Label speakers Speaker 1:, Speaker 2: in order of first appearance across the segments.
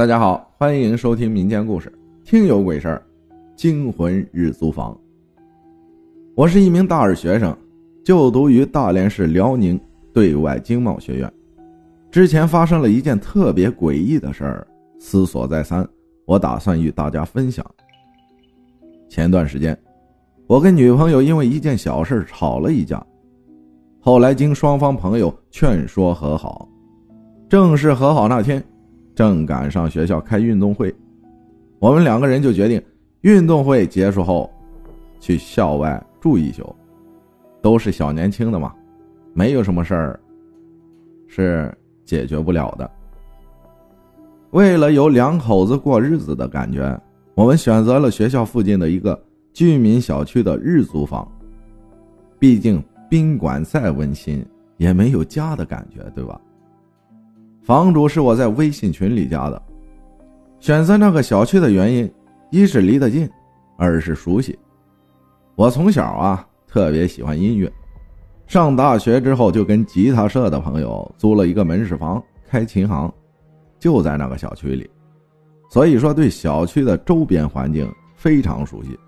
Speaker 1: 大家好，欢迎收听民间故事《听有鬼事儿》，惊魂日租房。我是一名大二学生，就读于大连市辽宁对外经贸学院。之前发生了一件特别诡异的事儿，思索再三，我打算与大家分享。前段时间，我跟女朋友因为一件小事吵了一架，后来经双方朋友劝说和好，正式和好那天。正赶上学校开运动会，我们两个人就决定运动会结束后去校外住一宿。都是小年轻的嘛，没有什么事儿是解决不了的。为了有两口子过日子的感觉，我们选择了学校附近的一个居民小区的日租房。毕竟宾馆再温馨，也没有家的感觉，对吧？房主是我在微信群里加的，选择那个小区的原因，一是离得近，二是熟悉。我从小啊特别喜欢音乐，上大学之后就跟吉他社的朋友租了一个门市房，开琴行，就在那个小区里，所以说对小区的周边环境非常熟悉。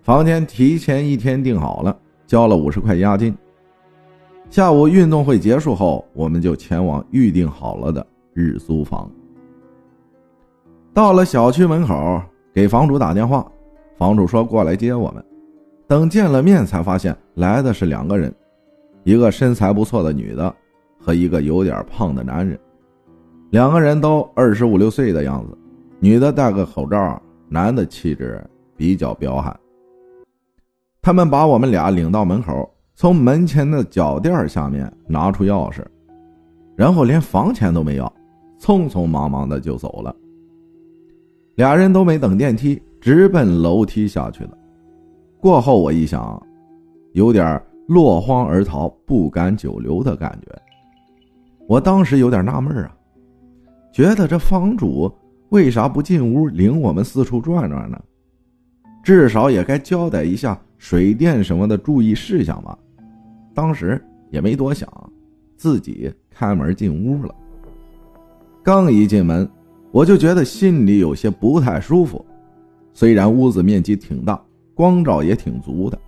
Speaker 1: 房间提前一天订好了，交了五十块押金。下午运动会结束后，我们就前往预定好了的日租房。到了小区门口，给房主打电话，房主说过来接我们。等见了面，才发现来的是两个人，一个身材不错的女的和一个有点胖的男人。两个人都二十五六岁的样子，女的戴个口罩，男的气质比较彪悍。他们把我们俩领到门口。从门前的脚垫下面拿出钥匙，然后连房钱都没要，匆匆忙忙的就走了。俩人都没等电梯，直奔楼梯下去了。过后我一想，有点落荒而逃、不敢久留的感觉。我当时有点纳闷啊，觉得这房主为啥不进屋领我们四处转转呢？至少也该交代一下水电什么的注意事项吧。当时也没多想，自己开门进屋了。刚一进门，我就觉得心里有些不太舒服。虽然屋子面积挺大，光照也挺足的，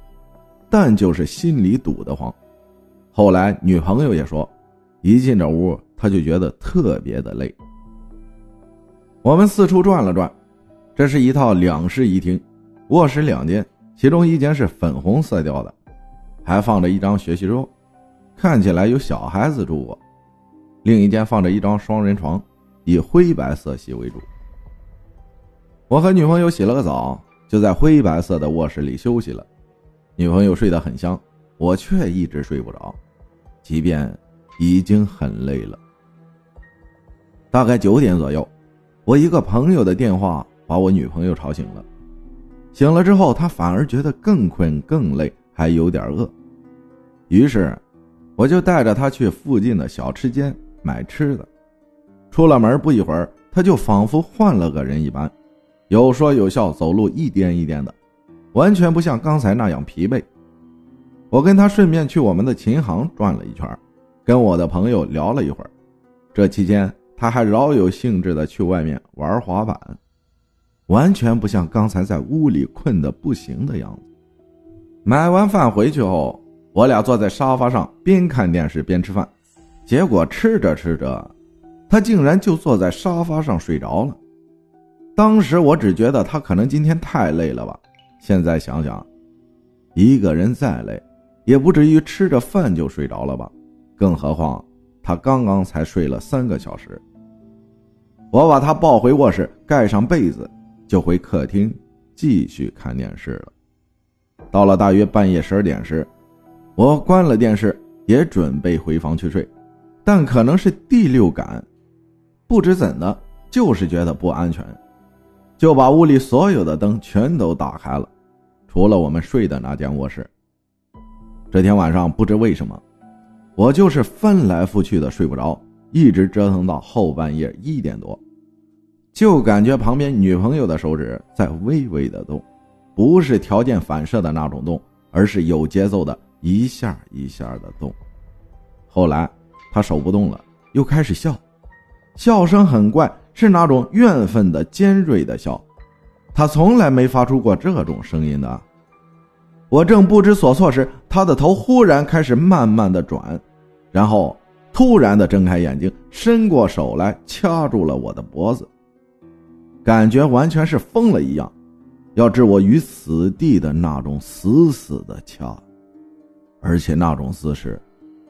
Speaker 1: 但就是心里堵得慌。后来女朋友也说，一进这屋，她就觉得特别的累。我们四处转了转，这是一套两室一厅，卧室两间，其中一间是粉红色调的。还放着一张学习桌，看起来有小孩子住过。另一间放着一张双人床，以灰白色系为主。我和女朋友洗了个澡，就在灰白色的卧室里休息了。女朋友睡得很香，我却一直睡不着，即便已经很累了。大概九点左右，我一个朋友的电话把我女朋友吵醒了。醒了之后，她反而觉得更困更累。还有点饿，于是我就带着他去附近的小吃街买吃的。出了门不一会儿，他就仿佛换了个人一般，有说有笑，走路一颠一颠的，完全不像刚才那样疲惫。我跟他顺便去我们的琴行转了一圈，跟我的朋友聊了一会儿。这期间，他还饶有兴致的去外面玩滑板，完全不像刚才在屋里困得不行的样子。买完饭回去后，我俩坐在沙发上边看电视边吃饭，结果吃着吃着，他竟然就坐在沙发上睡着了。当时我只觉得他可能今天太累了吧，现在想想，一个人再累，也不至于吃着饭就睡着了吧？更何况他刚刚才睡了三个小时。我把他抱回卧室，盖上被子，就回客厅继续看电视了。到了大约半夜十二点时，我关了电视，也准备回房去睡，但可能是第六感，不知怎的，就是觉得不安全，就把屋里所有的灯全都打开了，除了我们睡的那间卧室。这天晚上不知为什么，我就是翻来覆去的睡不着，一直折腾到后半夜一点多，就感觉旁边女朋友的手指在微微的动。不是条件反射的那种动，而是有节奏的，一下一下的动。后来他手不动了，又开始笑，笑声很怪，是那种怨愤的尖锐的笑，他从来没发出过这种声音的。我正不知所措时，他的头忽然开始慢慢的转，然后突然的睁开眼睛，伸过手来掐住了我的脖子，感觉完全是疯了一样，要置我于死地的那种死死的掐，而且那种姿势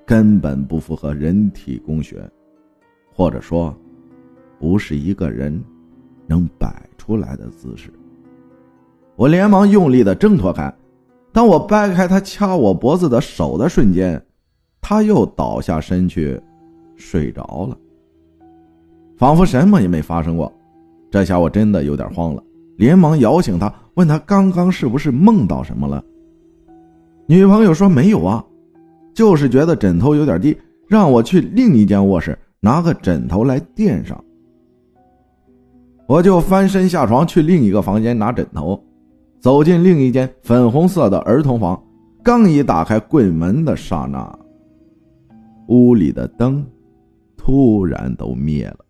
Speaker 1: 根本不符合人体工学，或者说，不是一个人能摆出来的姿势。我连忙用力的挣脱开。当我掰开他掐我脖子的手的瞬间，他又倒下身去，睡着了，仿佛什么也没发生过。这下我真的有点慌了，连忙摇醒他，问他刚刚是不是梦到什么了。女朋友说没有啊，就是觉得枕头有点低，让我去另一间卧室拿个枕头来垫上。我就翻身下床去另一个房间拿枕头。走进另一间粉红色的儿童房，刚一打开柜门的刹那，屋里的灯突然都灭了。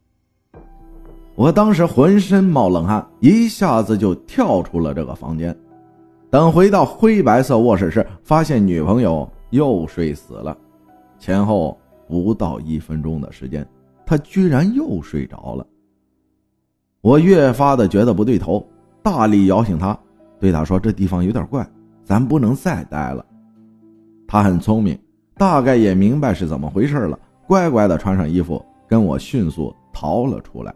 Speaker 1: 我当时浑身冒冷汗，一下子就跳出了这个房间。等回到灰白色卧室时，发现女朋友又睡死了。前后不到一分钟的时间，她居然又睡着了。我越发的觉得不对头，大力摇醒她。对她说：“这地方有点怪，咱不能再待了。”他很聪明，大概也明白是怎么回事了，乖乖的穿上衣服，跟我迅速逃了出来。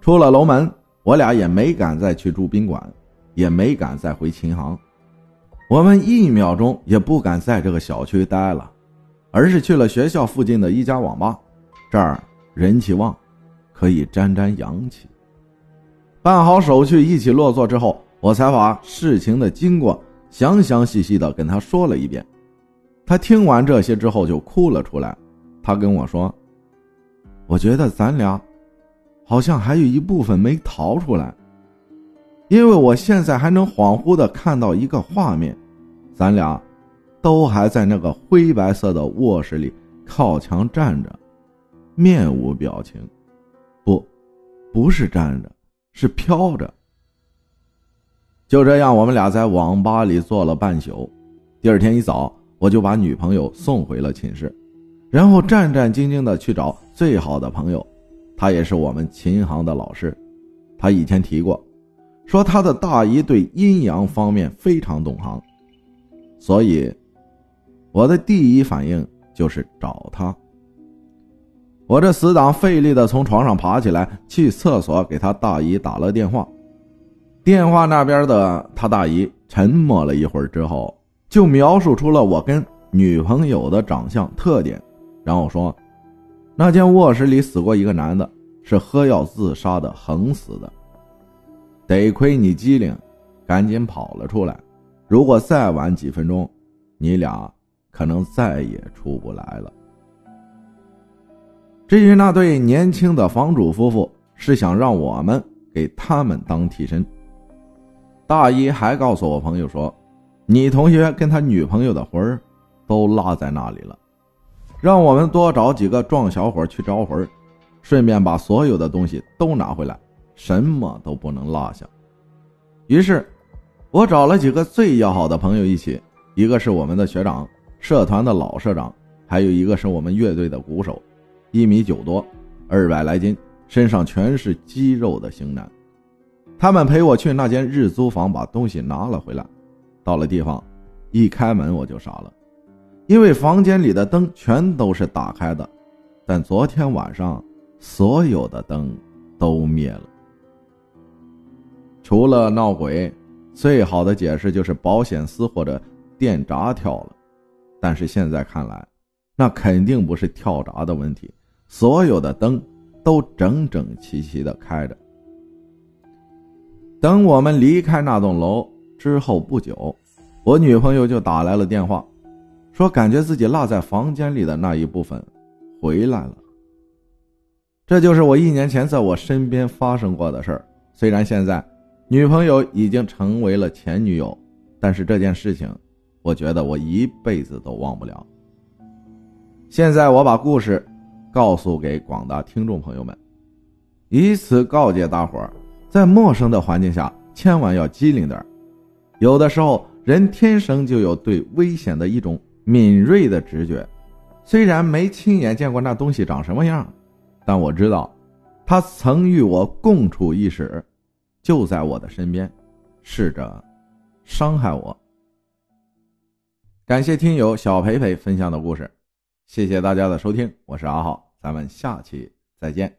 Speaker 1: 出了楼门，我俩也没敢再去住宾馆，也没敢再回琴行，我们一秒钟也不敢在这个小区待了，而是去了学校附近的一家网吧，这儿人气旺，可以沾沾阳气。办好手续，一起落座之后。我才把事情的经过详详细细的跟他说了一遍，他听完这些之后就哭了出来。他跟我说：“我觉得咱俩好像还有一部分没逃出来，因为我现在还能恍惚的看到一个画面，咱俩都还在那个灰白色的卧室里靠墙站着，面无表情，不，不是站着，是飘着。”就这样，我们俩在网吧里坐了半宿。第二天一早，我就把女朋友送回了寝室，然后战战兢兢的去找最好的朋友，他也是我们琴行的老师。他以前提过，说他的大姨对阴阳方面非常懂行，所以我的第一反应就是找他。我这死党费力的从床上爬起来，去厕所给他大姨打了电话。电话那边的他大姨沉默了一会儿之后，就描述出了我跟女朋友的长相特点，然后说，那间卧室里死过一个男的，是喝药自杀的，横死的。得亏你机灵，赶紧跑了出来，如果再晚几分钟，你俩可能再也出不来了。至于那对年轻的房主夫妇，是想让我们给他们当替身。大姨还告诉我朋友说：“你同学跟他女朋友的魂儿都落在那里了，让我们多找几个壮小伙去招魂，顺便把所有的东西都拿回来，什么都不能落下。”于是，我找了几个最要好的朋友一起，一个是我们的学长，社团的老社长，还有一个是我们乐队的鼓手，一米九多，二百来斤，身上全是肌肉的型男。他们陪我去那间日租房，把东西拿了回来。到了地方，一开门我就傻了，因为房间里的灯全都是打开的，但昨天晚上所有的灯都灭了。除了闹鬼，最好的解释就是保险丝或者电闸跳了。但是现在看来，那肯定不是跳闸的问题，所有的灯都整整齐齐的开着。等我们离开那栋楼之后不久，我女朋友就打来了电话，说感觉自己落在房间里的那一部分回来了。这就是我一年前在我身边发生过的事儿。虽然现在女朋友已经成为了前女友，但是这件事情，我觉得我一辈子都忘不了。现在我把故事告诉给广大听众朋友们。以此告诫大伙儿，在陌生的环境下，千万要机灵点有的时候，人天生就有对危险的一种敏锐的直觉。虽然没亲眼见过那东西长什么样，但我知道，他曾与我共处一室，就在我的身边，试着伤害我。感谢听友小培培分享的故事，谢谢大家的收听，我是阿浩，咱们下期再见。